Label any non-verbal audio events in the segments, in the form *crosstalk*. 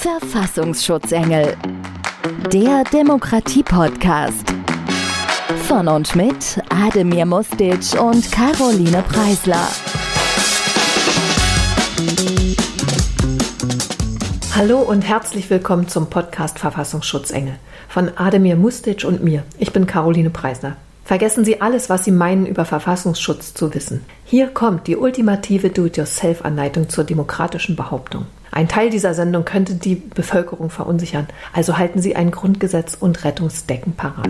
Verfassungsschutzengel. Der Demokratie-Podcast. Von und mit Ademir Mustic und Caroline Preisler. Hallo und herzlich willkommen zum Podcast Verfassungsschutzengel von Ademir Mustic und mir. Ich bin Caroline Preisler. Vergessen Sie alles, was Sie meinen über Verfassungsschutz zu wissen. Hier kommt die ultimative Do-it-yourself-Anleitung zur demokratischen Behauptung. Ein Teil dieser Sendung könnte die Bevölkerung verunsichern, also halten Sie ein Grundgesetz und Rettungsdecken parat.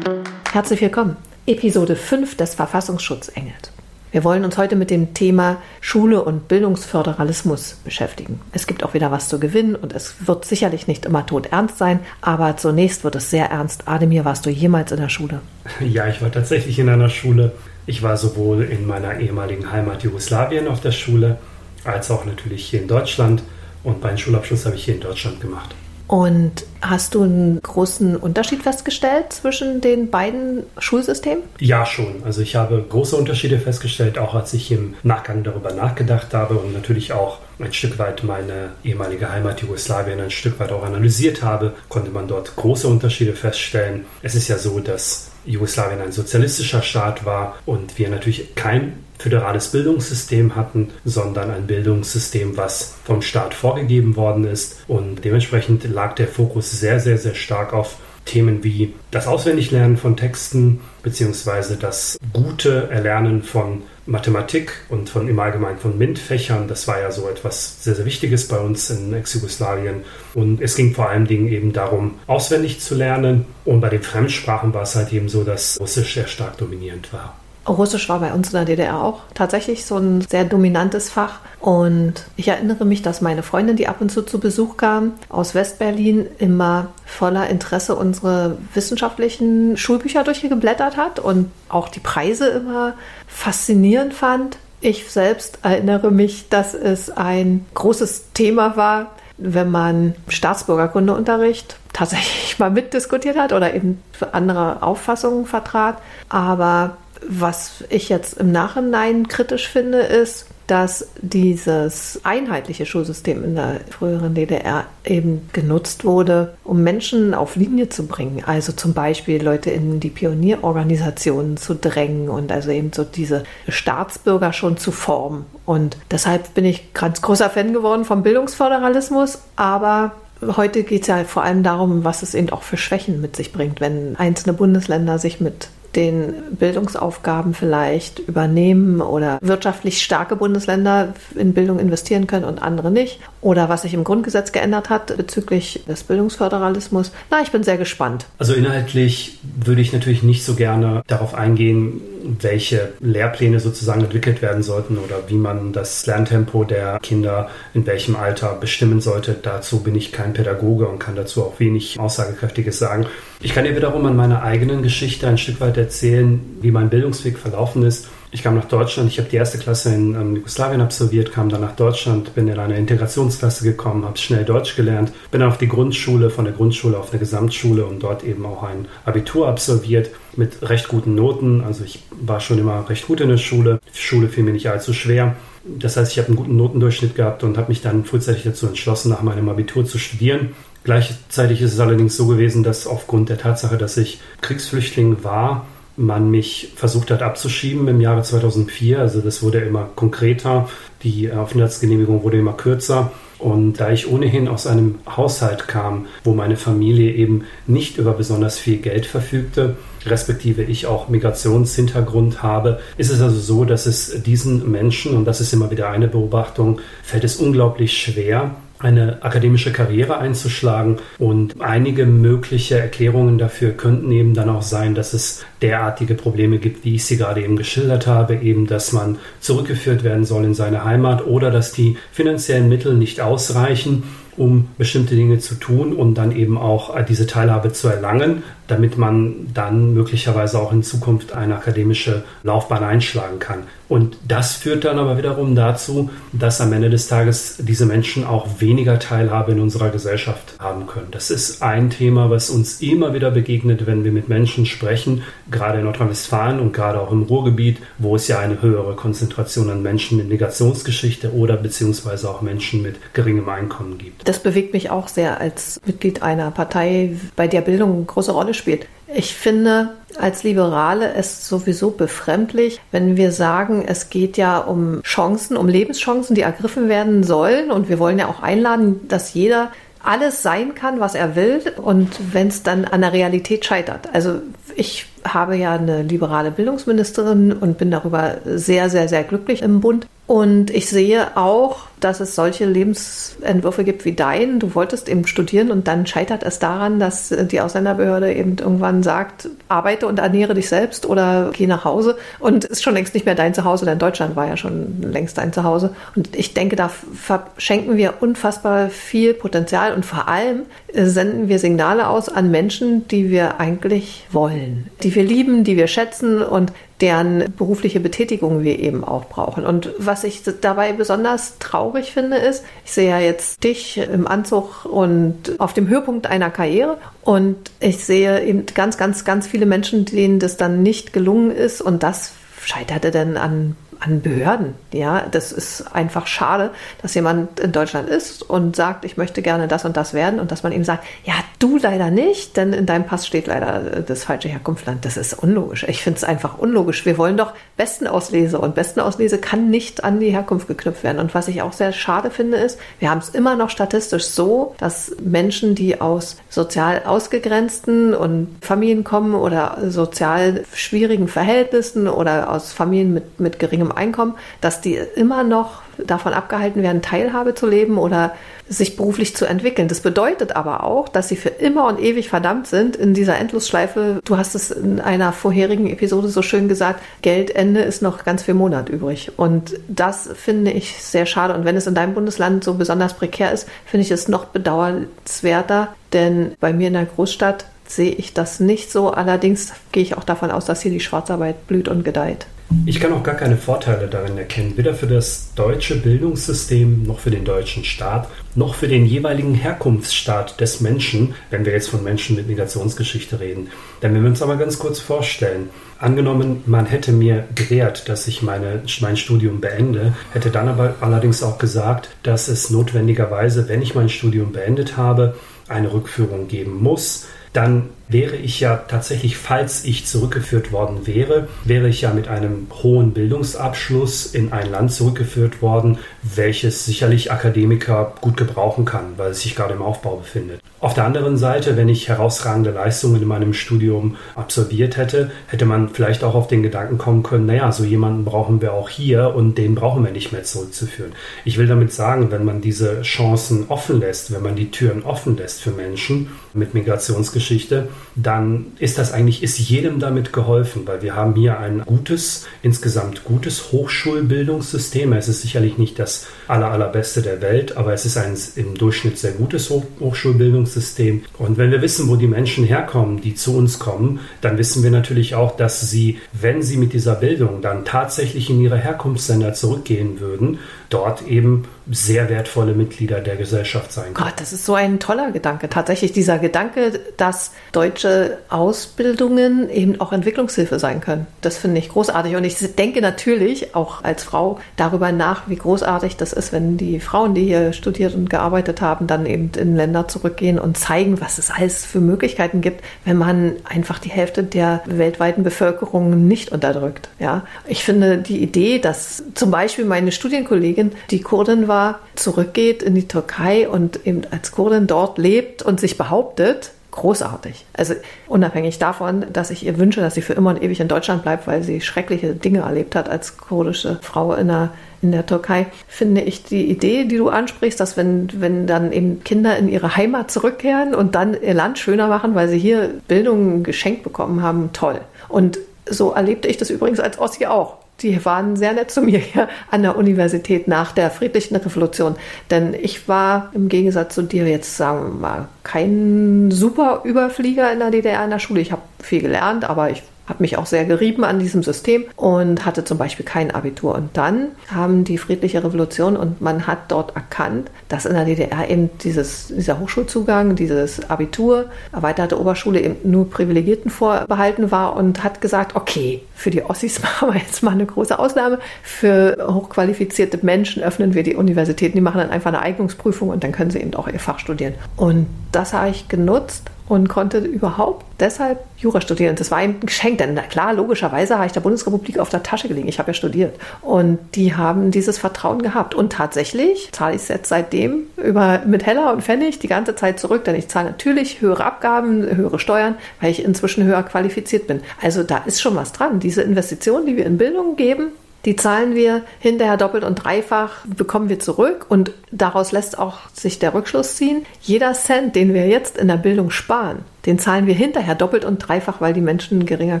Herzlich willkommen. Episode 5 des Verfassungsschutzengels. Wir wollen uns heute mit dem Thema Schule und Bildungsföderalismus beschäftigen. Es gibt auch wieder was zu gewinnen und es wird sicherlich nicht immer tot ernst sein, aber zunächst wird es sehr ernst. Ademir, warst du jemals in der Schule? *laughs* Ja, ich war tatsächlich in einer Schule. Ich war sowohl in meiner ehemaligen Heimat Jugoslawien auf der Schule, als auch natürlich hier in Deutschland. Und meinen Schulabschluss habe ich hier in Deutschland gemacht. Und hast du einen großen Unterschied festgestellt zwischen den beiden Schulsystemen? Ja, schon. Also ich habe große Unterschiede festgestellt, auch als ich im Nachgang darüber nachgedacht habe und natürlich auch ein Stück weit meine ehemalige Heimat Jugoslawien ein Stück weit auch analysiert habe, konnte man dort große Unterschiede feststellen. Es ist ja so, dass Jugoslawien ein sozialistischer Staat war und wir natürlich kein föderales Bildungssystem hatten, sondern ein Bildungssystem, was vom Staat vorgegeben worden ist. Und dementsprechend lag der Fokus sehr, sehr, sehr stark auf Themen wie das Auswendiglernen von Texten beziehungsweise das gute Erlernen von Mathematik und von im Allgemeinen von MINT-Fächern. Das war ja so etwas sehr, sehr Wichtiges bei uns in Ex-Jugoslawien. Und es ging vor allen Dingen eben darum, auswendig zu lernen. Und bei den Fremdsprachen war es halt eben so, dass Russisch sehr stark dominierend war. Russisch war bei uns in der DDR auch tatsächlich so ein sehr dominantes Fach. Und ich erinnere mich, dass meine Freundin, die ab und zu zu Besuch kam, aus Westberlin immer voller Interesse unsere wissenschaftlichen Schulbücher durchgeblättert hat und auch die Preise immer faszinierend fand. Ich selbst erinnere mich, dass es ein großes Thema war, wenn man Staatsbürgerkundeunterricht tatsächlich *laughs* mal mitdiskutiert hat oder eben andere Auffassungen vertrat. Aber was ich jetzt im Nachhinein kritisch finde, ist, dass dieses einheitliche Schulsystem in der früheren DDR eben genutzt wurde, um Menschen auf Linie zu bringen. Also zum Beispiel Leute in die Pionierorganisationen zu drängen und also eben so diese Staatsbürger schon zu formen. Und deshalb bin ich ganz großer Fan geworden vom Bildungsföderalismus, aber Heute geht es ja vor allem darum, was es eben auch für Schwächen mit sich bringt, wenn einzelne Bundesländer sich mit den Bildungsaufgaben vielleicht übernehmen oder wirtschaftlich starke Bundesländer in Bildung investieren können und andere nicht. Oder was sich im Grundgesetz geändert hat bezüglich des Bildungsföderalismus. Na, ich bin sehr gespannt. Also inhaltlich würde ich natürlich nicht so gerne darauf eingehen, welche Lehrpläne sozusagen entwickelt werden sollten oder wie man das Lerntempo der Kinder in welchem Alter bestimmen sollte. Dazu bin ich kein Pädagoge und kann dazu auch wenig Aussagekräftiges sagen. Ich kann dir wiederum an meiner eigenen Geschichte ein Stück weit erzählen, wie mein Bildungsweg verlaufen ist. Ich kam nach Deutschland, ich habe die erste Klasse in ähm, Jugoslawien absolviert, kam dann nach Deutschland, bin in eine Integrationsklasse gekommen, habe schnell Deutsch gelernt, bin dann auf die Grundschule, von der Grundschule auf eine Gesamtschule und dort eben auch ein Abitur absolviert mit recht guten Noten. Also ich war schon immer recht gut in der Schule. Die Schule fiel mir nicht allzu schwer. Das heißt, ich habe einen guten Notendurchschnitt gehabt und habe mich dann frühzeitig dazu entschlossen, nach meinem Abitur zu studieren. Gleichzeitig ist es allerdings so gewesen, dass aufgrund der Tatsache, dass ich Kriegsflüchtling war, man mich versucht hat abzuschieben im Jahre 2004. Also das wurde immer konkreter, die Aufenthaltsgenehmigung wurde immer kürzer. Und da ich ohnehin aus einem Haushalt kam, wo meine Familie eben nicht über besonders viel Geld verfügte, respektive ich auch Migrationshintergrund habe, ist es also so, dass es diesen Menschen, und das ist immer wieder eine Beobachtung, fällt es unglaublich schwer, eine akademische Karriere einzuschlagen. Und einige mögliche Erklärungen dafür könnten eben dann auch sein, dass es derartige Probleme gibt, wie ich sie gerade eben geschildert habe, eben dass man zurückgeführt werden soll in seine Heimat oder dass die finanziellen Mittel nicht ausreichen, um bestimmte Dinge zu tun und dann eben auch diese Teilhabe zu erlangen, damit man dann möglicherweise auch in Zukunft eine akademische Laufbahn einschlagen kann. Und das führt dann aber wiederum dazu, dass am Ende des Tages diese Menschen auch weniger Teilhabe in unserer Gesellschaft haben können. Das ist ein Thema, was uns immer wieder begegnet, wenn wir mit Menschen sprechen, gerade in Nordrhein-Westfalen und gerade auch im Ruhrgebiet, wo es ja eine höhere Konzentration an Menschen mit Migrationsgeschichte oder beziehungsweise auch Menschen mit geringem Einkommen gibt. Das bewegt mich auch sehr als Mitglied einer Partei, bei der Bildung eine große Rolle spielt. Ich finde als Liberale es sowieso befremdlich, wenn wir sagen, es geht ja um Chancen, um Lebenschancen, die ergriffen werden sollen. Und wir wollen ja auch einladen, dass jeder alles sein kann, was er will und wenn es dann an der Realität scheitert. Also ich habe ja eine liberale Bildungsministerin und bin darüber sehr, sehr, sehr glücklich im Bund. Und ich sehe auch, dass es solche Lebensentwürfe gibt wie dein. Du wolltest eben studieren und dann scheitert es daran, dass die Ausländerbehörde eben irgendwann sagt, arbeite und ernähre dich selbst oder geh nach Hause. Und ist schon längst nicht mehr dein Zuhause, denn Deutschland war ja schon längst dein Zuhause. Und ich denke, da verschenken wir unfassbar viel Potenzial und vor allem senden wir Signale aus an Menschen, die wir eigentlich wollen, die wir lieben, die wir schätzen und deren berufliche Betätigung wir eben auch brauchen. Und was ich dabei besonders traurig finde, ist, ich sehe ja jetzt dich im Anzug und auf dem Höhepunkt einer Karriere und ich sehe eben ganz, ganz, ganz viele Menschen, denen das dann nicht gelungen ist und das scheiterte dann an an Behörden. Ja, das ist einfach schade, dass jemand in Deutschland ist und sagt, ich möchte gerne das und das werden und dass man ihm sagt, ja, du leider nicht, denn in deinem Pass steht leider das falsche Herkunftsland. Das ist unlogisch. Ich finde es einfach unlogisch. Wir wollen doch Bestenauslese und Bestenauslese kann nicht an die Herkunft geknüpft werden. Und was ich auch sehr schade finde, ist, wir haben es immer noch statistisch so, dass Menschen, die aus sozial ausgegrenzten und Familien kommen oder sozial schwierigen Verhältnissen oder aus Familien mit, mit geringem Einkommen, dass die immer noch davon abgehalten werden, Teilhabe zu leben oder sich beruflich zu entwickeln. Das bedeutet aber auch, dass sie für immer und ewig verdammt sind in dieser Endlosschleife. Du hast es in einer vorherigen Episode so schön gesagt, Geldende ist noch ganz viel Monat übrig. Und das finde ich sehr schade. Und wenn es in deinem Bundesland so besonders prekär ist, finde ich es noch bedauernswerter, denn bei mir in der Großstadt sehe ich das nicht so. Allerdings gehe ich auch davon aus, dass hier die Schwarzarbeit blüht und gedeiht. Ich kann auch gar keine Vorteile darin erkennen, weder für das deutsche Bildungssystem noch für den deutschen Staat, noch für den jeweiligen Herkunftsstaat des Menschen, wenn wir jetzt von Menschen mit Migrationsgeschichte reden. Denn wenn wir uns aber ganz kurz vorstellen, angenommen, man hätte mir gewährt, dass ich meine, mein Studium beende, hätte dann aber allerdings auch gesagt, dass es notwendigerweise, wenn ich mein Studium beendet habe, eine Rückführung geben muss, dann wäre ich ja tatsächlich, falls ich zurückgeführt worden wäre, wäre ich ja mit einem hohen Bildungsabschluss in ein Land zurückgeführt worden, welches sicherlich Akademiker gut gebrauchen kann, weil es sich gerade im Aufbau befindet. Auf der anderen Seite, wenn ich herausragende Leistungen in meinem Studium absolviert hätte, hätte man vielleicht auch auf den Gedanken kommen können, naja, so jemanden brauchen wir auch hier und den brauchen wir nicht mehr zurückzuführen. Ich will damit sagen, wenn man diese Chancen offen lässt, wenn man die Türen offen lässt für Menschen mit Migrationsgeschichte, dann ist das eigentlich, ist jedem damit geholfen, weil wir haben hier ein gutes, insgesamt gutes Hochschulbildungssystem. Es ist sicherlich nicht das aller, allerbeste der Welt, aber es ist ein im Durchschnitt sehr gutes Hochschulbildungssystem. Und wenn wir wissen, wo die Menschen herkommen, die zu uns kommen, dann wissen wir natürlich auch, dass sie, wenn sie mit dieser Bildung dann tatsächlich in ihre Herkunftsländer zurückgehen würden, dort eben sehr wertvolle Mitglieder der Gesellschaft sein können. Gott, das ist so ein toller Gedanke. Tatsächlich dieser Gedanke, dass deutsche Ausbildungen eben auch Entwicklungshilfe sein können. Das finde ich großartig. Und ich denke natürlich auch als Frau darüber nach, wie großartig das ist, wenn die Frauen, die hier studiert und gearbeitet haben, dann eben in Länder zurückgehen und zeigen, was es alles für Möglichkeiten gibt, wenn man einfach die Hälfte der weltweiten Bevölkerung nicht unterdrückt. Ja, ich finde die Idee, dass zum Beispiel meine Studienkollegin, die Kurdin war, zurückgeht in die Türkei und eben als Kurdin dort lebt und sich behauptet, großartig. Also unabhängig davon, dass ich ihr wünsche, dass sie für immer und ewig in Deutschland bleibt, weil sie schreckliche Dinge erlebt hat als kurdische Frau in der, in der Türkei, finde ich die Idee, die du ansprichst, dass wenn, wenn dann eben Kinder in ihre Heimat zurückkehren und dann ihr Land schöner machen, weil sie hier Bildung geschenkt bekommen haben, toll. Und so erlebte ich das übrigens als Ossi auch die waren sehr nett zu mir *laughs* hier an der Universität nach der friedlichen Revolution. Denn ich war im Gegensatz zu dir jetzt, sagen wir mal, kein super Überflieger in der DDR in der Schule. Ich habe viel gelernt, aber ich habe mich auch sehr gerieben an diesem System und hatte zum Beispiel kein Abitur. Und dann kam die friedliche Revolution und man hat dort erkannt, dass in der DDR eben dieses, dieser Hochschulzugang, dieses Abitur, erweiterte Oberschule eben nur Privilegierten vorbehalten war und hat gesagt, okay, für die Ossis *laughs* machen wir jetzt mal eine große Ausnahme. Für hochqualifizierte Menschen öffnen wir die Universitäten, die machen dann einfach eine Eignungsprüfung und dann können sie eben auch ihr Fach studieren. Und das habe ich genutzt und konnte überhaupt deshalb Jura studieren. Das war ein Geschenk, denn na klar, logischerweise habe ich der Bundesrepublik auf der Tasche gelegen. Ich habe ja studiert. Und die haben dieses Vertrauen gehabt. Und tatsächlich zahle ich es jetzt seitdem über, mit Heller und Pfennig die ganze Zeit zurück, denn ich zahle natürlich höhere Abgaben, höhere Steuern, weil ich inzwischen höher qualifiziert bin. Also da ist schon was dran. Diese Investitionen, die wir in Bildung geben, die zahlen wir hinterher doppelt und dreifach, bekommen wir zurück und daraus lässt auch sich der Rückschluss ziehen. Jeder Cent, den wir jetzt in der Bildung sparen, den zahlen wir hinterher doppelt und dreifach, weil die Menschen geringer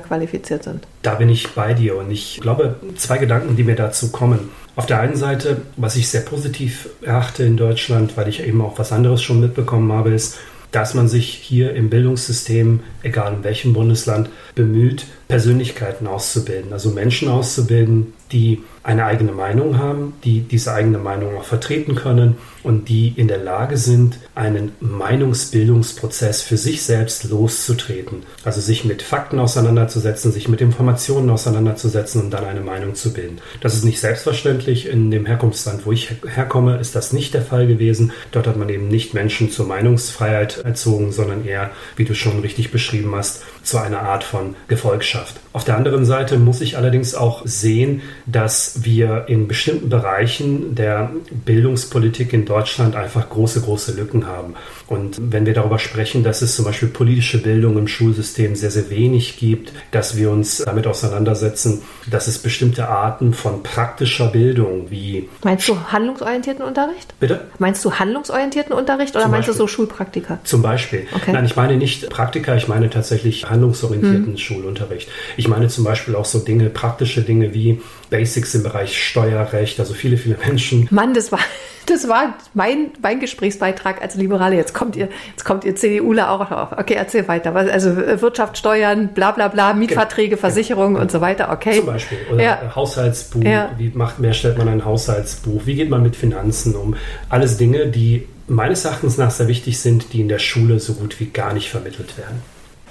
qualifiziert sind. Da bin ich bei dir und ich glaube, zwei Gedanken, die mir dazu kommen. Auf der einen Seite, was ich sehr positiv erachte in Deutschland, weil ich eben auch was anderes schon mitbekommen habe, ist, dass man sich hier im Bildungssystem, egal in welchem Bundesland, bemüht, Persönlichkeiten auszubilden, also Menschen auszubilden, die eine eigene Meinung haben, die diese eigene Meinung auch vertreten können und die in der Lage sind, einen Meinungsbildungsprozess für sich selbst loszutreten. Also sich mit Fakten auseinanderzusetzen, sich mit Informationen auseinanderzusetzen und dann eine Meinung zu bilden. Das ist nicht selbstverständlich. In dem Herkunftsland, wo ich herkomme, ist das nicht der Fall gewesen. Dort hat man eben nicht Menschen zur Meinungsfreiheit erzogen, sondern eher, wie du schon richtig beschrieben hast, zu einer Art von Gefolgschaft. Auf der anderen Seite muss ich allerdings auch sehen, dass wir in bestimmten Bereichen der Bildungspolitik in Deutschland einfach große, große Lücken haben. Und wenn wir darüber sprechen, dass es zum Beispiel politische Bildung im Schulsystem sehr, sehr wenig gibt, dass wir uns damit auseinandersetzen, dass es bestimmte Arten von praktischer Bildung wie. Meinst du handlungsorientierten Unterricht? Bitte? Meinst du handlungsorientierten Unterricht oder meinst du so Schulpraktika? Zum Beispiel. Okay. Nein, ich meine nicht Praktika, ich meine tatsächlich handlungsorientierten hm. Schulunterricht. Ich meine zum Beispiel auch so Dinge, praktische Dinge wie Basics im Bereich Steuerrecht, also viele, viele Menschen. Mann, das war, *laughs* das war mein, mein Gesprächsbeitrag als Liberale. Jetzt kommt ihr, jetzt kommt ihr CDUler auch noch. Okay, erzähl weiter. Also äh, Wirtschaft, Steuern, bla bla bla, Mietverträge, genau. Versicherungen genau. und so weiter. Okay. Zum Beispiel. Oder ja. Haushaltsbuch. Ja. Wie macht, mehr stellt man ein Haushaltsbuch? Wie geht man mit Finanzen um? Alles Dinge, die meines Erachtens nach sehr wichtig sind, die in der Schule so gut wie gar nicht vermittelt werden.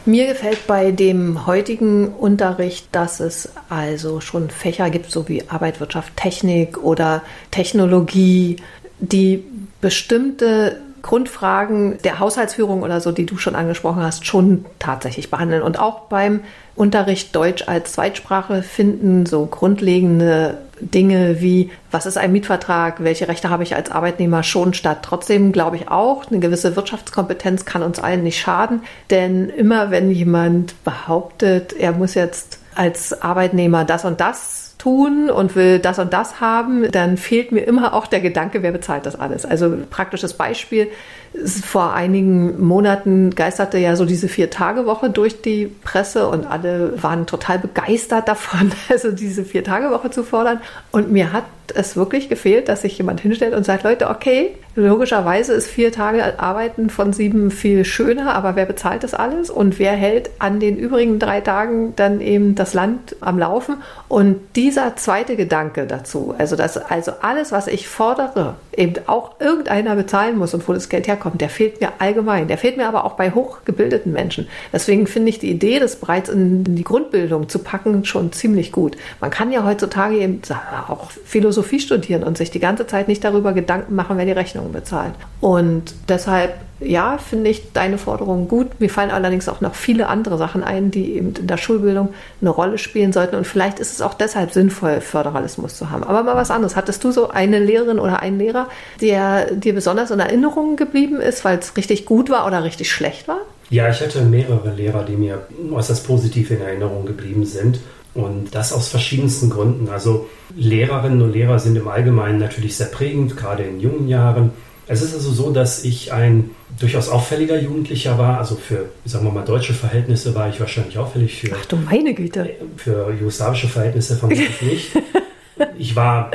Mir gefällt bei dem heutigen Unterricht, dass es also schon Fächer gibt, so wie Arbeit, Wirtschaft, Technik oder Technologie, die bestimmte Grundfragen der Haushaltsführung oder so, die du schon angesprochen hast, schon tatsächlich behandeln. Und auch beim Unterricht Deutsch als Zweitsprache finden so grundlegende Dinge wie, was ist ein Mietvertrag, welche Rechte habe ich als Arbeitnehmer schon statt. Trotzdem glaube ich auch, eine gewisse Wirtschaftskompetenz kann uns allen nicht schaden, denn immer wenn jemand behauptet, er muss jetzt als Arbeitnehmer das und das tun und will das und das haben, dann fehlt mir immer auch der Gedanke, wer bezahlt das alles. Also praktisches Beispiel, vor einigen Monaten geisterte ja so diese Vier-Tage-Woche durch die Presse und alle waren total begeistert davon, *laughs* also diese Vier-Tage-Woche zu fordern. Und mir hat es wirklich gefehlt, dass sich jemand hinstellt und sagt, Leute, okay, logischerweise ist vier Tage Arbeiten von sieben viel schöner, aber wer bezahlt das alles und wer hält an den übrigen drei Tagen dann eben das Land am Laufen? Und dieser zweite Gedanke dazu, also dass also alles, was ich fordere, eben auch irgendeiner bezahlen muss und wo das Geld herkommt, der fehlt mir allgemein. Der fehlt mir aber auch bei hochgebildeten Menschen. Deswegen finde ich die Idee, das bereits in die Grundbildung zu packen, schon ziemlich gut. Man kann ja heutzutage eben auch Philosophie studieren und sich die ganze Zeit nicht darüber Gedanken machen, wer die Rechnungen bezahlt. Und deshalb ja, finde ich deine Forderung gut. Mir fallen allerdings auch noch viele andere Sachen ein, die eben in der Schulbildung eine Rolle spielen sollten. Und vielleicht ist es auch deshalb sinnvoll, Föderalismus zu haben. Aber mal was anderes. Hattest du so eine Lehrerin oder einen Lehrer, der dir besonders in Erinnerung geblieben ist, weil es richtig gut war oder richtig schlecht war? Ja, ich hatte mehrere Lehrer, die mir äußerst positiv in Erinnerung geblieben sind. Und das aus verschiedensten Gründen. Also Lehrerinnen und Lehrer sind im Allgemeinen natürlich sehr prägend, gerade in jungen Jahren. Es ist also so, dass ich ein durchaus auffälliger Jugendlicher war. Also für, sagen wir mal, deutsche Verhältnisse war ich wahrscheinlich auffällig. Für, Ach du meine Güte. Für jugoslawische Verhältnisse vermutlich *laughs* nicht. Ich war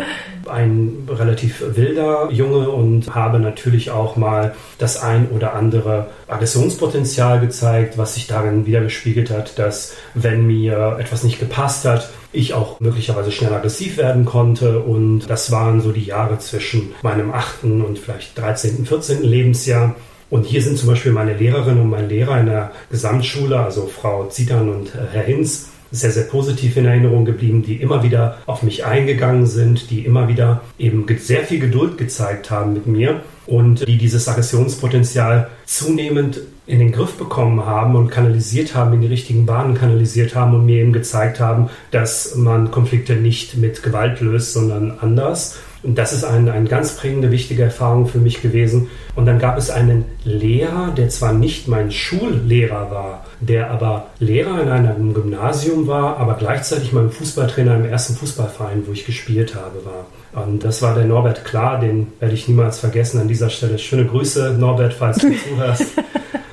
ein relativ wilder Junge und habe natürlich auch mal das ein oder andere Aggressionspotenzial gezeigt, was sich darin wieder gespiegelt hat, dass wenn mir etwas nicht gepasst hat, ich auch möglicherweise schnell aggressiv werden konnte. Und das waren so die Jahre zwischen meinem achten und vielleicht 13., 14. Lebensjahr. Und hier sind zum Beispiel meine Lehrerin und mein Lehrer in der Gesamtschule, also Frau Zitan und äh, Herr Hinz, sehr, sehr positiv in Erinnerung geblieben, die immer wieder auf mich eingegangen sind, die immer wieder eben sehr viel Geduld gezeigt haben mit mir und die dieses Aggressionspotenzial zunehmend in den Griff bekommen haben und kanalisiert haben, in die richtigen Bahnen kanalisiert haben und mir eben gezeigt haben, dass man Konflikte nicht mit Gewalt löst, sondern anders. Und das ist eine, eine ganz prägende, wichtige Erfahrung für mich gewesen. Und dann gab es einen Lehrer, der zwar nicht mein Schullehrer war, der aber Lehrer in einem Gymnasium war, aber gleichzeitig mein Fußballtrainer im ersten Fußballverein, wo ich gespielt habe, war. Und das war der Norbert Klar, den werde ich niemals vergessen an dieser Stelle. Schöne Grüße, Norbert, falls du zuhörst.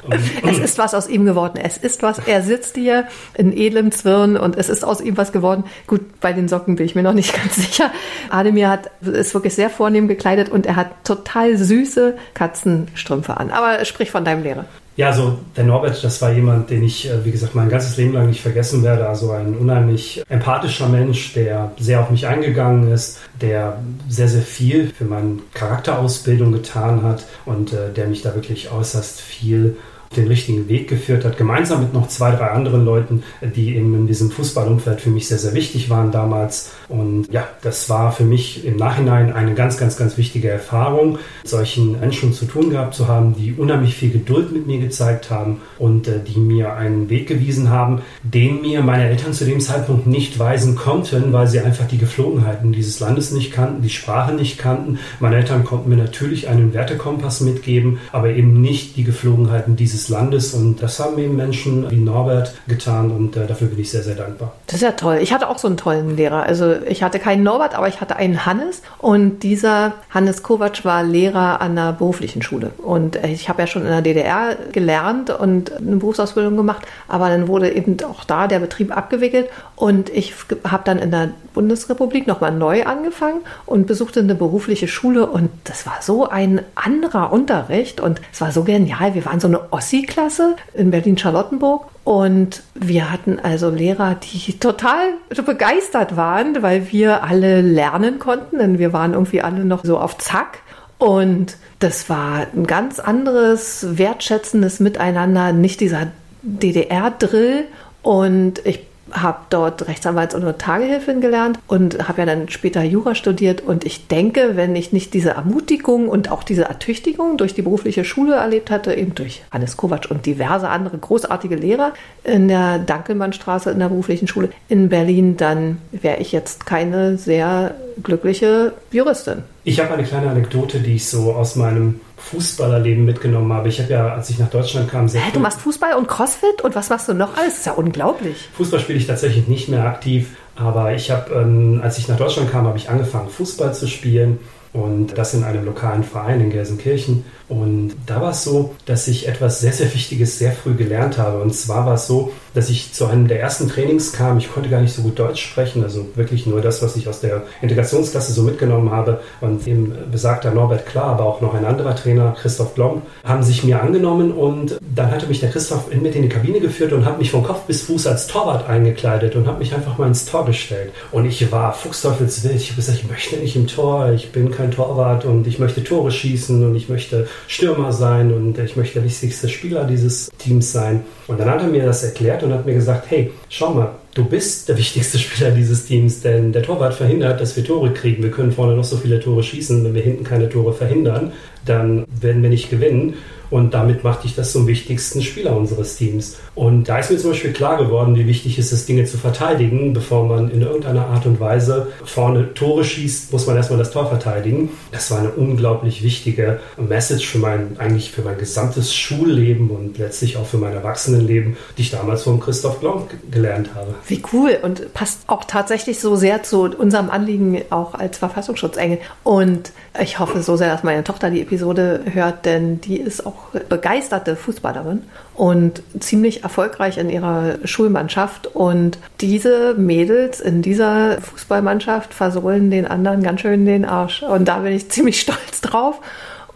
*laughs* es ist was aus ihm geworden. Es ist was. Er sitzt hier in edlem Zwirn und es ist aus ihm was geworden. Gut, bei den Socken bin ich mir noch nicht *laughs* ganz sicher. Ademir hat, ist wirklich sehr vornehm gekleidet und er hat total süße Katzenstrümpfe an. Aber sprich von deinem Lehrer. Ja, also der Norbert, das war jemand, den ich, äh, wie gesagt, mein ganzes Leben lang nicht vergessen werde. Also ein unheimlich empathischer Mensch, der sehr auf mich eingegangen ist, der sehr, sehr viel für meine Charakterausbildung getan hat und äh, der mich da wirklich äußerst viel den richtigen Weg geführt hat, gemeinsam mit noch zwei, drei anderen Leuten, die eben in diesem Fußballumfeld für mich sehr, sehr wichtig waren damals. Und ja, das war für mich im Nachhinein eine ganz, ganz, ganz wichtige Erfahrung, solchen Menschen zu tun gehabt zu haben, die unheimlich viel Geduld mit mir gezeigt haben und äh, die mir einen Weg gewiesen haben, den mir meine Eltern zu dem Zeitpunkt nicht weisen konnten, weil sie einfach die Geflogenheiten dieses Landes nicht kannten, die Sprache nicht kannten. Meine Eltern konnten mir natürlich einen Wertekompass mitgeben, aber eben nicht die Geflogenheiten dieses dieses Landes. Und das haben eben Menschen wie Norbert getan und äh, dafür bin ich sehr, sehr dankbar. Das ist ja toll. Ich hatte auch so einen tollen Lehrer. Also ich hatte keinen Norbert, aber ich hatte einen Hannes. Und dieser Hannes Kovac war Lehrer an der beruflichen Schule. Und ich habe ja schon in der DDR gelernt und eine Berufsausbildung gemacht. Aber dann wurde eben auch da der Betrieb abgewickelt. Und ich habe dann in der Bundesrepublik nochmal neu angefangen und besuchte eine berufliche Schule. Und das war so ein anderer Unterricht. Und es war so genial. Wir waren so eine Ossi Ossi-Klasse in Berlin-Charlottenburg. Und wir hatten also Lehrer, die total begeistert waren, weil wir alle lernen konnten, denn wir waren irgendwie alle noch so auf Zack. Und das war ein ganz anderes, wertschätzendes Miteinander, nicht dieser DDR-Drill. Und ich habe dort Rechtsanwalts- und Notagehilfin gelernt und habe ja dann später Jura studiert. Und ich denke, wenn ich nicht diese Ermutigung und auch diese Ertüchtigung durch die berufliche Schule erlebt hatte, eben durch Hannes Kovac und diverse andere großartige Lehrer in der Dankelmannstraße in der beruflichen Schule in Berlin, dann wäre ich jetzt keine sehr glückliche Juristin. Ich habe eine kleine Anekdote, die ich so aus meinem Fußballerleben mitgenommen habe. Ich habe ja, als ich nach Deutschland kam, sehr. Hä, du machst Fußball und Crossfit und was machst du noch alles? Das ist ja unglaublich. Fußball spiele ich tatsächlich nicht mehr aktiv, aber ich habe, ähm, als ich nach Deutschland kam, habe ich angefangen, Fußball zu spielen und das in einem lokalen Verein in Gelsenkirchen. Und da war es so, dass ich etwas sehr, sehr Wichtiges sehr früh gelernt habe. Und zwar war es so, dass ich zu einem der ersten Trainings kam. Ich konnte gar nicht so gut Deutsch sprechen, also wirklich nur das, was ich aus der Integrationsklasse so mitgenommen habe. Und eben besagter Norbert Klar, aber auch noch ein anderer Trainer, Christoph Blom, haben sich mir angenommen. Und dann hatte mich der Christoph mit in die Kabine geführt und hat mich von Kopf bis Fuß als Torwart eingekleidet und hat mich einfach mal ins Tor gestellt. Und ich war fuchsteufelswild. Ich habe gesagt, ich möchte nicht im Tor, ich bin kein Torwart und ich möchte Tore schießen und ich möchte Stürmer sein und ich möchte der wichtigste Spieler dieses Teams sein. Und dann hat er mir das erklärt und hat mir gesagt, hey, schau mal, du bist der wichtigste Spieler dieses Teams, denn der Torwart verhindert, dass wir Tore kriegen. Wir können vorne noch so viele Tore schießen, wenn wir hinten keine Tore verhindern, dann werden wir nicht gewinnen. Und damit machte ich das zum wichtigsten Spieler unseres Teams. Und da ist mir zum Beispiel klar geworden, wie wichtig ist es, Dinge zu verteidigen. Bevor man in irgendeiner Art und Weise vorne Tore schießt, muss man erstmal das Tor verteidigen. Das war eine unglaublich wichtige Message für mein, eigentlich für mein gesamtes Schulleben und letztlich auch für mein Erwachsenenleben, die ich damals von Christoph Blom gelernt habe. Wie cool und passt auch tatsächlich so sehr zu unserem Anliegen auch als Verfassungsschutzengel. Und ich hoffe so sehr, dass meine Tochter die Episode hört, denn die ist auch begeisterte Fußballerin und ziemlich erfolgreich in ihrer Schulmannschaft. Und diese Mädels in dieser Fußballmannschaft versohlen den anderen ganz schön den Arsch. Und da bin ich ziemlich *laughs* stolz drauf.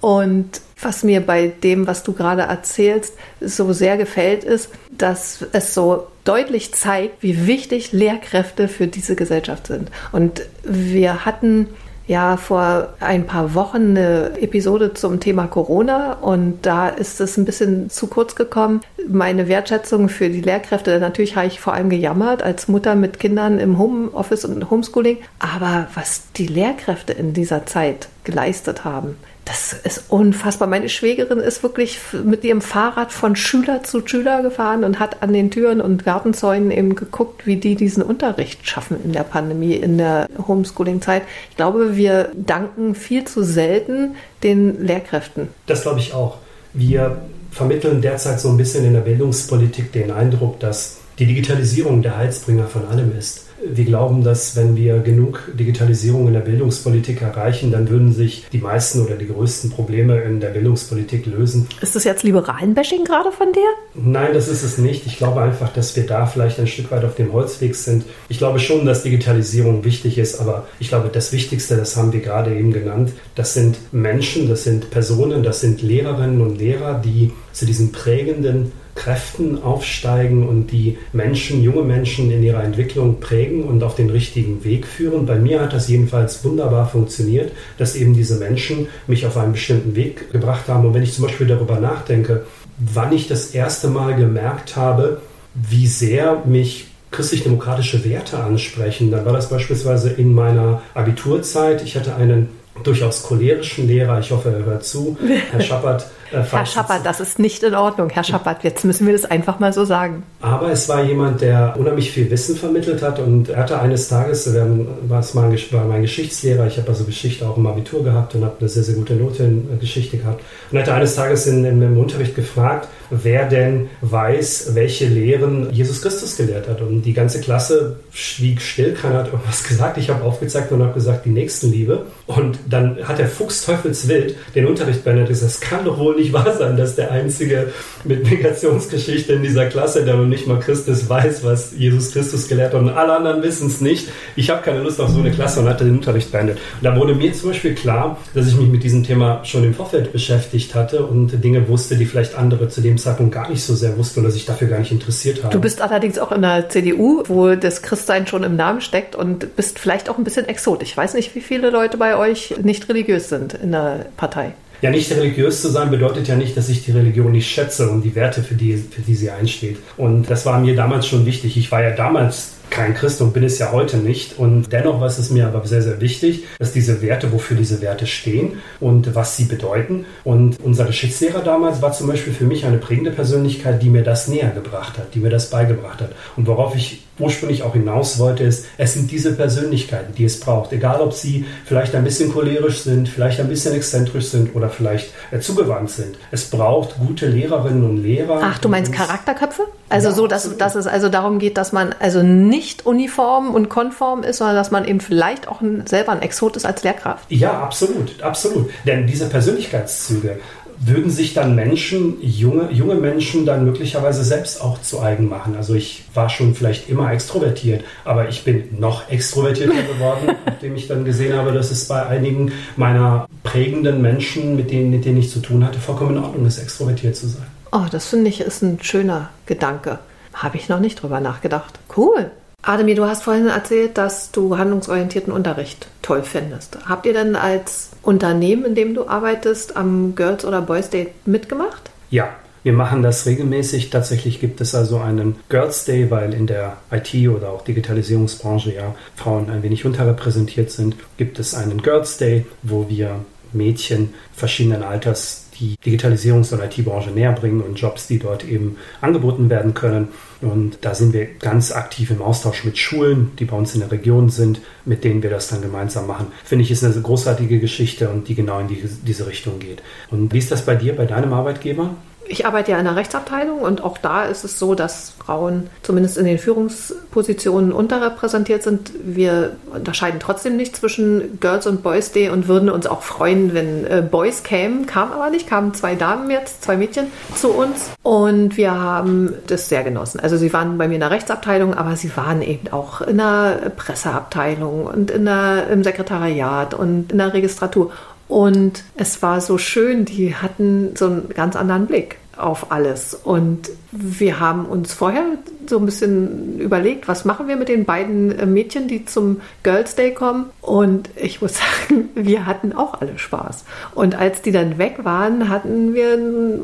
Und was mir bei dem, was du gerade erzählst, so sehr gefällt, ist, dass es so deutlich zeigt, wie wichtig Lehrkräfte für diese Gesellschaft sind. Und wir hatten ja vor ein paar Wochen eine Episode zum Thema Corona und da ist es ein bisschen zu kurz gekommen. Meine Wertschätzung für die Lehrkräfte, natürlich habe ich vor allem gejammert als Mutter mit Kindern im Homeoffice und Homeschooling, aber was die Lehrkräfte in dieser Zeit geleistet haben, das ist unfassbar. Meine Schwägerin ist wirklich mit ihrem Fahrrad von Schüler zu Schüler gefahren und hat an den Türen und Gartenzäunen eben geguckt, wie die diesen Unterricht schaffen in der Pandemie, in der Homeschooling-Zeit. Ich glaube, wir danken viel zu selten den Lehrkräften. Das glaube ich auch. Wir vermitteln derzeit so ein bisschen in der Bildungspolitik den Eindruck, dass die Digitalisierung der Heilsbringer von allem ist wir glauben, dass wenn wir genug Digitalisierung in der Bildungspolitik erreichen, dann würden sich die meisten oder die größten Probleme in der Bildungspolitik lösen. Ist das jetzt liberalen Bashing gerade von dir? Nein, das ist es nicht. Ich glaube einfach, dass wir da vielleicht ein Stück weit auf dem Holzweg sind. Ich glaube schon, dass Digitalisierung wichtig ist, aber ich glaube, das Wichtigste, das haben wir gerade eben genannt, das sind Menschen, das sind Personen, das sind Lehrerinnen und Lehrer, die zu diesen prägenden Kräften aufsteigen und die Menschen, junge Menschen in ihrer Entwicklung prägen und auf den richtigen Weg führen. Bei mir hat das jedenfalls wunderbar funktioniert, dass eben diese Menschen mich auf einen bestimmten Weg gebracht haben. Und wenn ich zum Beispiel darüber nachdenke, wann ich das erste Mal gemerkt habe, wie sehr mich christlich-demokratische Werte ansprechen, dann war das beispielsweise in meiner Abiturzeit. Ich hatte einen durchaus cholerischen Lehrer, ich hoffe, er hört zu, Herr *laughs* Schappert, äh, Herr Schappert, das ist nicht in Ordnung. Herr Schappert, jetzt müssen wir das einfach mal so sagen. Aber es war jemand, der unheimlich viel Wissen vermittelt hat und er hatte eines Tages, er war, mein, war mein Geschichtslehrer, ich habe also Geschichte auch im Abitur gehabt und habe eine sehr, sehr gute Note in äh, Geschichte gehabt. Und er hatte eines Tages in, in, im Unterricht gefragt, wer denn weiß, welche Lehren Jesus Christus gelehrt hat. Und die ganze Klasse schwieg still, keiner hat irgendwas *laughs* gesagt. Ich habe aufgezeigt und habe gesagt, die Nächstenliebe. Und dann hat der Fuchs teufelswild den Unterricht beendet. Das kann doch wohl nicht wahr sein, dass der Einzige mit Migrationsgeschichte in dieser Klasse, der noch nicht mal Christus weiß, was Jesus Christus gelehrt hat. Und alle anderen wissen es nicht. Ich habe keine Lust auf so eine Klasse und hatte den Unterricht beendet. Und da wurde mir zum Beispiel klar, dass ich mich mit diesem Thema schon im Vorfeld beschäftigt hatte und Dinge wusste, die vielleicht andere zu dem Zeitpunkt gar nicht so sehr wusste oder sich dafür gar nicht interessiert haben. Du bist allerdings auch in der CDU, wo das Christsein schon im Namen steckt und bist vielleicht auch ein bisschen exot. Ich weiß nicht, wie viele Leute bei euch nicht religiös sind in der Partei. Ja, nicht religiös zu sein bedeutet ja nicht, dass ich die Religion nicht schätze und die Werte, für die, für die sie einsteht. Und das war mir damals schon wichtig. Ich war ja damals kein Christ und bin es ja heute nicht. Und dennoch war es mir aber sehr, sehr wichtig, dass diese Werte, wofür diese Werte stehen und was sie bedeuten. Und unser Geschichtslehrer damals war zum Beispiel für mich eine prägende Persönlichkeit, die mir das näher gebracht hat, die mir das beigebracht hat. Und worauf ich ursprünglich auch hinaus wollte, ist, es sind diese Persönlichkeiten, die es braucht. Egal, ob sie vielleicht ein bisschen cholerisch sind, vielleicht ein bisschen exzentrisch sind oder vielleicht äh, zugewandt sind. Es braucht gute Lehrerinnen und Lehrer. Ach, du meinst Charakterköpfe? Also ja, so, dass, dass es also darum geht, dass man also nicht uniform und konform ist, sondern dass man eben vielleicht auch ein, selber ein Exot ist als Lehrkraft. Ja, absolut, absolut. Denn diese Persönlichkeitszüge würden sich dann Menschen, junge, junge Menschen dann möglicherweise selbst auch zu eigen machen. Also ich war schon vielleicht immer extrovertiert, aber ich bin noch extrovertierter *laughs* geworden, nachdem ich dann gesehen habe, dass es bei einigen meiner prägenden Menschen, mit denen, mit denen ich zu tun hatte, vollkommen in Ordnung ist, extrovertiert zu sein. Oh, das finde ich ist ein schöner Gedanke. Habe ich noch nicht drüber nachgedacht. Cool. Ademir, du hast vorhin erzählt, dass du handlungsorientierten Unterricht toll findest. Habt ihr denn als Unternehmen, in dem du arbeitest, am Girls oder Boys Day mitgemacht? Ja, wir machen das regelmäßig. Tatsächlich gibt es also einen Girls Day, weil in der IT oder auch Digitalisierungsbranche ja Frauen ein wenig unterrepräsentiert sind. Gibt es einen Girls Day, wo wir Mädchen verschiedenen Alters die Digitalisierungs- und IT-Branche näher bringen und Jobs, die dort eben angeboten werden können. Und da sind wir ganz aktiv im Austausch mit Schulen, die bei uns in der Region sind, mit denen wir das dann gemeinsam machen. Finde ich, ist eine großartige Geschichte und die genau in die, diese Richtung geht. Und wie ist das bei dir, bei deinem Arbeitgeber? Ich arbeite ja in der Rechtsabteilung und auch da ist es so, dass Frauen zumindest in den Führungspositionen unterrepräsentiert sind. Wir unterscheiden trotzdem nicht zwischen Girls und Boys Day und würden uns auch freuen, wenn äh, Boys kämen. Kam aber nicht, kamen zwei Damen jetzt, zwei Mädchen zu uns und wir haben das sehr genossen. Also sie waren bei mir in der Rechtsabteilung, aber sie waren eben auch in der Presseabteilung und in der, im Sekretariat und in der Registratur. Und es war so schön, die hatten so einen ganz anderen Blick auf alles. Und wir haben uns vorher so ein bisschen überlegt, was machen wir mit den beiden äh, Mädchen, die zum Girls Day kommen. Und ich muss *laughs* sagen, wir hatten auch alle Spaß. Und als die dann weg waren, hatten wir,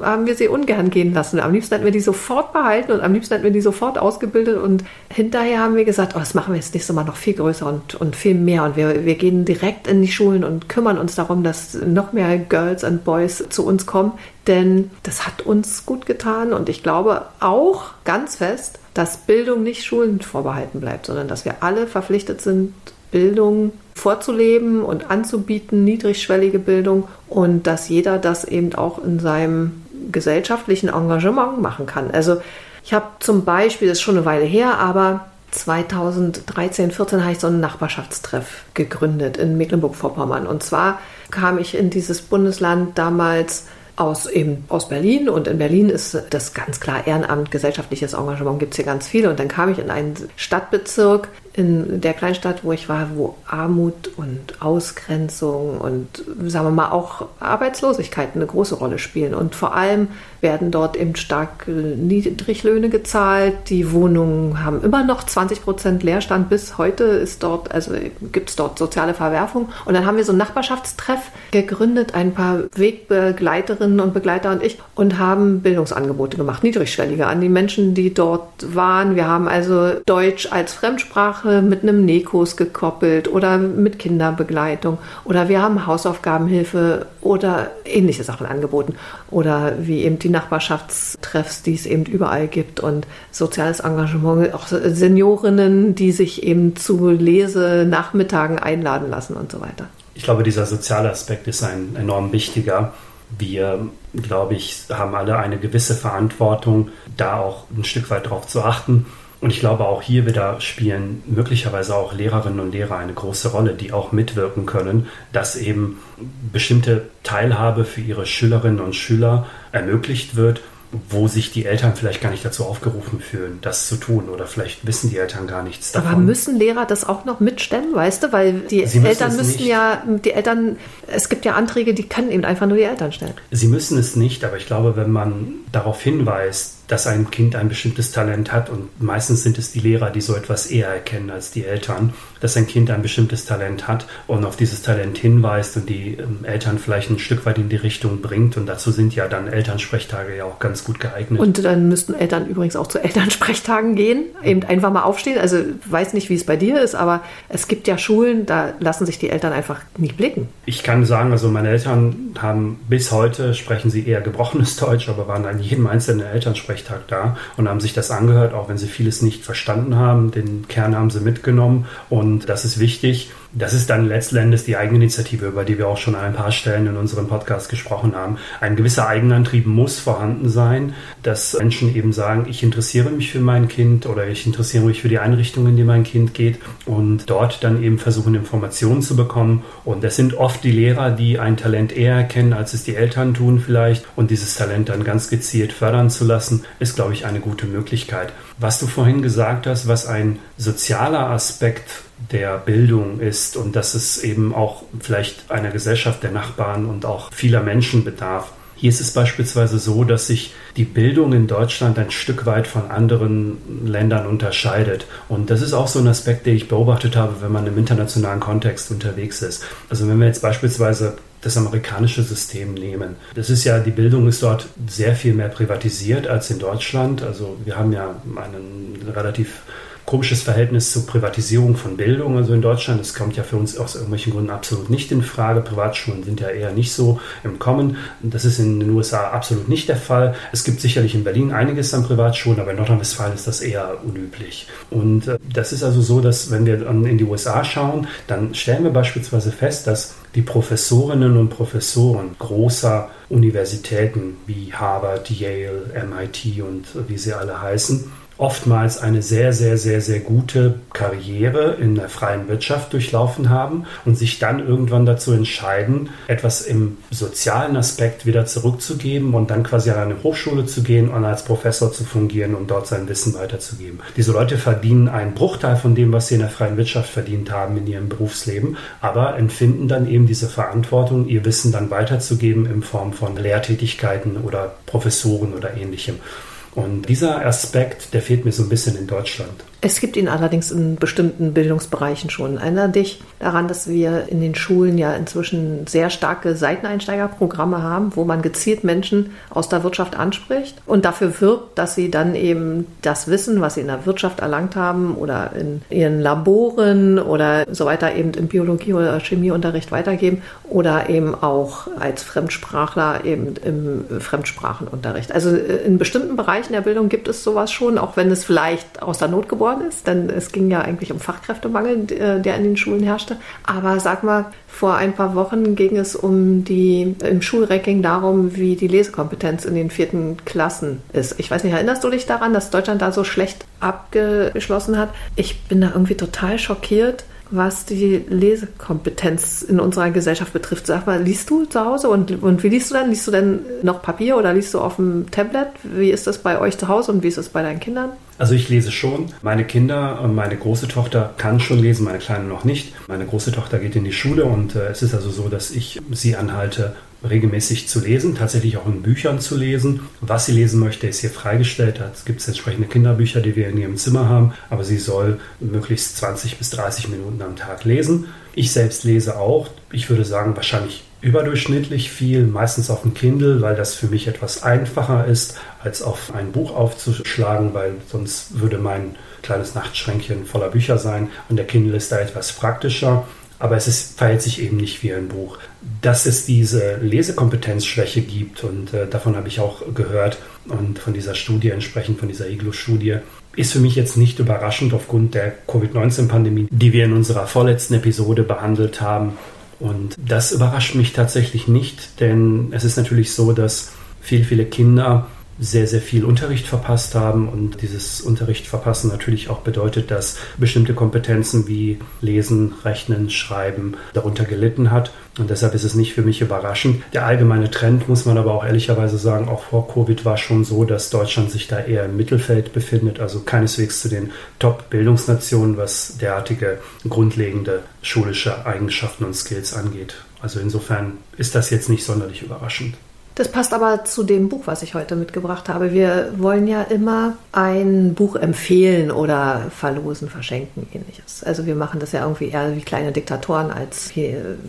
haben wir sie ungern gehen lassen. Am liebsten hatten wir die sofort behalten und am liebsten hatten wir die sofort ausgebildet. Und hinterher haben wir gesagt, oh, das machen wir jetzt nächstes Mal noch viel größer und, und viel mehr. Und wir, wir gehen direkt in die Schulen und kümmern uns darum, dass noch mehr Girls und Boys zu uns kommen. Denn das hat uns gut getan und ich glaube auch ganz fest, dass Bildung nicht Schulen vorbehalten bleibt, sondern dass wir alle verpflichtet sind, Bildung vorzuleben und anzubieten, niedrigschwellige Bildung und dass jeder das eben auch in seinem gesellschaftlichen Engagement machen kann. Also ich habe zum Beispiel, das ist schon eine Weile her, aber 2013, 14 habe ich so einen Nachbarschaftstreff gegründet in Mecklenburg-Vorpommern. Und zwar kam ich in dieses Bundesland damals aus, eben aus Berlin. Und in Berlin ist das ganz klar Ehrenamt, gesellschaftliches Engagement gibt es hier ganz viel. Und dann kam ich in einen Stadtbezirk in der Kleinstadt, wo ich war, wo Armut und Ausgrenzung und sagen wir mal auch Arbeitslosigkeit eine große Rolle spielen und vor allem werden dort eben stark Niedriglöhne gezahlt. Die Wohnungen haben immer noch 20 Prozent Leerstand. Bis heute ist dort, also gibt es dort soziale Verwerfung. Und dann haben wir so einen Nachbarschaftstreff gegründet, ein paar Wegbegleiterinnen und Begleiter und ich, und haben Bildungsangebote gemacht, niedrigschwellige, an die Menschen, die dort waren. Wir haben also Deutsch als Fremdsprache mit einem Nekos gekoppelt oder mit Kinderbegleitung oder wir haben Hausaufgabenhilfe oder ähnliche Sachen angeboten oder wie eben die Nachbarschaftstreffs, die es eben überall gibt und soziales Engagement, auch Seniorinnen, die sich eben zu Lesenachmittagen einladen lassen und so weiter. Ich glaube, dieser soziale Aspekt ist ein enorm wichtiger. Wir, glaube ich, haben alle eine gewisse Verantwortung, da auch ein Stück weit darauf zu achten. Und ich glaube, auch hier wieder spielen möglicherweise auch Lehrerinnen und Lehrer eine große Rolle, die auch mitwirken können, dass eben bestimmte Teilhabe für ihre Schülerinnen und Schüler ermöglicht wird wo sich die Eltern vielleicht gar nicht dazu aufgerufen fühlen, das zu tun oder vielleicht wissen die Eltern gar nichts davon. Aber müssen Lehrer das auch noch mitstemmen, weißt du? Weil die Sie Eltern müssen ja, die Eltern, es gibt ja Anträge, die können eben einfach nur die Eltern stellen. Sie müssen es nicht, aber ich glaube, wenn man darauf hinweist, dass ein Kind ein bestimmtes Talent hat und meistens sind es die Lehrer, die so etwas eher erkennen als die Eltern, dass ein Kind ein bestimmtes Talent hat und auf dieses Talent hinweist und die ähm, Eltern vielleicht ein Stück weit in die Richtung bringt und dazu sind ja dann Elternsprechtage ja auch ganz gut geeignet. Und dann müssten Eltern übrigens auch zu Elternsprechtagen gehen, eben einfach mal aufstehen. Also ich weiß nicht, wie es bei dir ist, aber es gibt ja Schulen, da lassen sich die Eltern einfach nicht blicken. Ich kann sagen, also meine Eltern haben bis heute sprechen sie eher gebrochenes Deutsch, aber waren an jedem einzelnen Elternsprechtag Sprechtag da und haben sich das angehört, auch wenn sie vieles nicht verstanden haben. Den Kern haben sie mitgenommen und das ist wichtig. Das ist dann letzten Endes die Eigeninitiative, über die wir auch schon an ein paar Stellen in unserem Podcast gesprochen haben. Ein gewisser Eigenantrieb muss vorhanden sein, dass Menschen eben sagen, ich interessiere mich für mein Kind oder ich interessiere mich für die Einrichtung, in die mein Kind geht und dort dann eben versuchen, Informationen zu bekommen. Und es sind oft die Lehrer, die ein Talent eher erkennen, als es die Eltern tun vielleicht und dieses Talent dann ganz gezielt fördern zu lassen, ist, glaube ich, eine gute Möglichkeit. Was du vorhin gesagt hast, was ein sozialer Aspekt der Bildung ist und dass es eben auch vielleicht einer Gesellschaft der Nachbarn und auch vieler Menschen bedarf. Hier ist es beispielsweise so, dass sich die Bildung in Deutschland ein Stück weit von anderen Ländern unterscheidet. Und das ist auch so ein Aspekt, den ich beobachtet habe, wenn man im internationalen Kontext unterwegs ist. Also wenn wir jetzt beispielsweise das amerikanische System nehmen. Das ist ja, die Bildung ist dort sehr viel mehr privatisiert als in Deutschland. Also wir haben ja einen relativ komisches Verhältnis zur Privatisierung von Bildung. Also in Deutschland, das kommt ja für uns aus irgendwelchen Gründen absolut nicht in Frage. Privatschulen sind ja eher nicht so im Kommen. Das ist in den USA absolut nicht der Fall. Es gibt sicherlich in Berlin einiges an Privatschulen, aber in Nordrhein-Westfalen ist das eher unüblich. Und äh, das ist also so, dass wenn wir in die USA schauen, dann stellen wir beispielsweise fest, dass die Professorinnen und Professoren großer Universitäten wie Harvard, Yale, MIT und wie sie alle heißen, oftmals eine sehr, sehr, sehr, sehr gute Karriere in der freien Wirtschaft durchlaufen haben und sich dann irgendwann dazu entscheiden, etwas im sozialen Aspekt wieder zurückzugeben und dann quasi an eine Hochschule zu gehen und als Professor zu fungieren und dort sein Wissen weiterzugeben. Diese Leute verdienen einen Bruchteil von dem, was sie in der freien Wirtschaft verdient haben in ihrem Berufsleben, aber empfinden dann eben diese Verantwortung, ihr Wissen dann weiterzugeben in Form von Lehrtätigkeiten oder Professoren oder ähnlichem. Und dieser Aspekt, der fehlt mir so ein bisschen in Deutschland. Es gibt ihn allerdings in bestimmten Bildungsbereichen schon. Erinnere dich daran, dass wir in den Schulen ja inzwischen sehr starke Seiteneinsteigerprogramme haben, wo man gezielt Menschen aus der Wirtschaft anspricht und dafür wirbt, dass sie dann eben das Wissen, was sie in der Wirtschaft erlangt haben oder in ihren Laboren oder so weiter eben im Biologie- oder Chemieunterricht weitergeben oder eben auch als Fremdsprachler eben im Fremdsprachenunterricht. Also in bestimmten Bereichen der Bildung gibt es sowas schon, auch wenn es vielleicht aus der Not geboren ist, denn es ging ja eigentlich um Fachkräftemangel, äh, der in den Schulen herrschte. Aber sag mal, vor ein paar Wochen ging es um die im Schulranking darum, wie die Lesekompetenz in den vierten Klassen ist. Ich weiß nicht, erinnerst du dich daran, dass Deutschland da so schlecht abgeschlossen hat? Ich bin da irgendwie total schockiert was die Lesekompetenz in unserer Gesellschaft betrifft. Sag mal, liest du zu Hause und, und wie liest du dann? Liest du denn noch Papier oder liest du auf dem Tablet? Wie ist das bei euch zu Hause und wie ist es bei deinen Kindern? Also ich lese schon. Meine Kinder, meine große Tochter kann schon lesen, meine kleine noch nicht. Meine große Tochter geht in die Schule und äh, es ist also so, dass ich sie anhalte, regelmäßig zu lesen, tatsächlich auch in Büchern zu lesen. Was sie lesen möchte, ist hier freigestellt. Da gibt es entsprechende Kinderbücher, die wir in ihrem Zimmer haben, aber sie soll möglichst 20 bis 30 Minuten am Tag lesen. Ich selbst lese auch, ich würde sagen, wahrscheinlich überdurchschnittlich viel, meistens auf dem Kindle, weil das für mich etwas einfacher ist, als auf ein Buch aufzuschlagen, weil sonst würde mein kleines Nachtschränkchen voller Bücher sein und der Kindle ist da etwas praktischer aber es ist, verhält sich eben nicht wie ein Buch. Dass es diese Lesekompetenzschwäche gibt und äh, davon habe ich auch gehört und von dieser Studie entsprechend, von dieser IGLO-Studie, ist für mich jetzt nicht überraschend aufgrund der Covid-19-Pandemie, die wir in unserer vorletzten Episode behandelt haben. Und das überrascht mich tatsächlich nicht, denn es ist natürlich so, dass viele, viele Kinder sehr, sehr viel Unterricht verpasst haben und dieses Unterricht verpassen natürlich auch bedeutet, dass bestimmte Kompetenzen wie Lesen, Rechnen, Schreiben darunter gelitten hat. Und deshalb ist es nicht für mich überraschend. Der allgemeine Trend, muss man aber auch ehrlicherweise sagen, auch vor Covid war schon so, dass Deutschland sich da eher im Mittelfeld befindet, also keineswegs zu den Top-Bildungsnationen, was derartige grundlegende schulische Eigenschaften und Skills angeht. Also insofern ist das jetzt nicht sonderlich überraschend. Das passt aber zu dem Buch, was ich heute mitgebracht habe. Wir wollen ja immer ein Buch empfehlen oder verlosen, verschenken, ähnliches. Also wir machen das ja irgendwie eher wie kleine Diktatoren als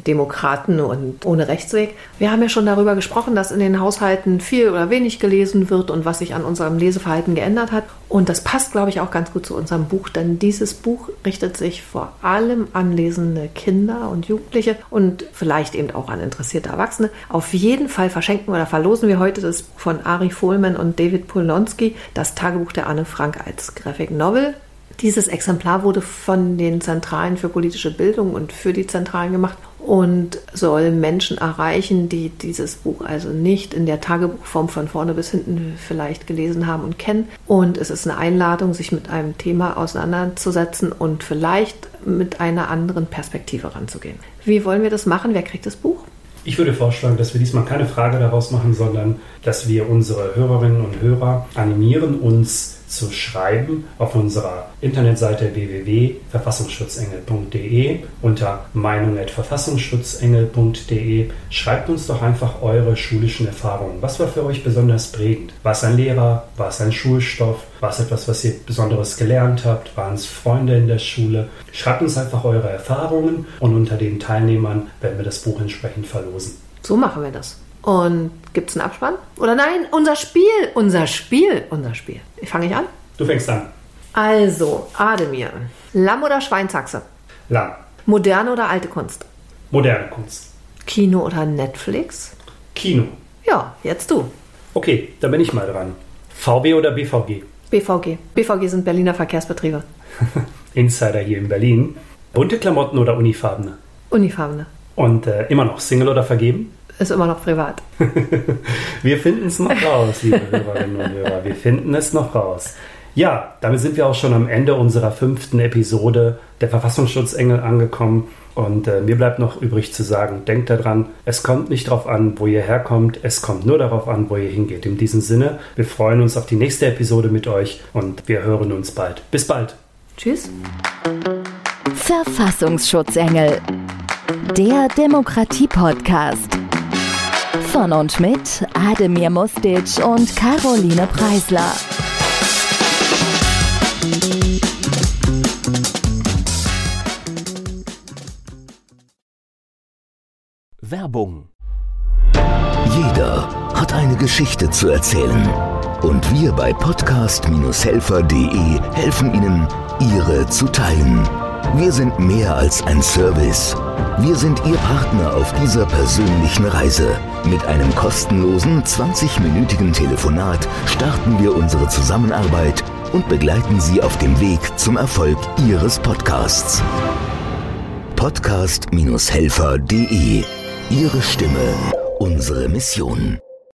Demokraten und ohne Rechtsweg. Wir haben ja schon darüber gesprochen, dass in den Haushalten viel oder wenig gelesen wird und was sich an unserem Leseverhalten geändert hat. Und das passt, glaube ich, auch ganz gut zu unserem Buch, denn dieses Buch richtet sich vor allem an lesende Kinder und Jugendliche und vielleicht eben auch an interessierte Erwachsene. Auf jeden Fall verschenken oder verlosen wir heute das Buch von Ari Fohlmann und David Polnonski, das Tagebuch der Anne Frank als Graphic Novel. Dieses Exemplar wurde von den Zentralen für politische Bildung und für die Zentralen gemacht und soll Menschen erreichen, die dieses Buch also nicht in der Tagebuchform von vorne bis hinten vielleicht gelesen haben und kennen. Und es ist eine Einladung, sich mit einem Thema auseinanderzusetzen und vielleicht mit einer anderen Perspektive ranzugehen. Wie wollen wir das machen? Wer kriegt das Buch? Ich würde vorschlagen, dass wir diesmal keine Frage daraus machen, sondern dass wir unsere Hörerinnen und Hörer animieren, uns zu schreiben auf unserer Internetseite www.verfassungsschutzengel.de unter meinung.verfassungsschutzengel.de. Schreibt uns doch einfach eure schulischen Erfahrungen. Was war für euch besonders prägend? War es ein Lehrer? War es ein Schulstoff? War es etwas, was ihr Besonderes gelernt habt? Waren es Freunde in der Schule? Schreibt uns einfach eure Erfahrungen und unter den Teilnehmern werden wir das Buch entsprechend verlosen. So machen wir das. Und gibt es einen Abspann? Oder nein, unser Spiel, unser Spiel, unser Spiel. Fange ich an? Du fängst an. Also, Ademir. Lamm oder Schweinshaxe? Lamm. Moderne oder alte Kunst? Moderne Kunst. Kino oder Netflix? Kino. Ja, jetzt du. Okay, da bin ich mal dran. VW oder BVG? BVG. BVG sind Berliner Verkehrsbetriebe. *laughs* Insider hier in Berlin. Bunte Klamotten oder unifarbene? Unifarbene. Und äh, immer noch Single oder vergeben? Ist immer noch privat. *laughs* wir finden es noch raus, liebe Hörerinnen und Hörer. Wir finden es noch raus. Ja, damit sind wir auch schon am Ende unserer fünften Episode der Verfassungsschutzengel angekommen. Und äh, mir bleibt noch übrig zu sagen, denkt daran, es kommt nicht darauf an, wo ihr herkommt, es kommt nur darauf an, wo ihr hingeht. In diesem Sinne, wir freuen uns auf die nächste Episode mit euch und wir hören uns bald. Bis bald. Tschüss. Verfassungsschutzengel. Der Demokratie-Podcast. Von und mit Ademir Mustic und Caroline Preisler. Werbung. Jeder hat eine Geschichte zu erzählen. Und wir bei podcast-helfer.de helfen Ihnen, ihre zu teilen. Wir sind mehr als ein Service. Wir sind Ihr Partner auf dieser persönlichen Reise. Mit einem kostenlosen 20-minütigen Telefonat starten wir unsere Zusammenarbeit und begleiten Sie auf dem Weg zum Erfolg Ihres Podcasts. Podcast-helfer.de Ihre Stimme, unsere Mission.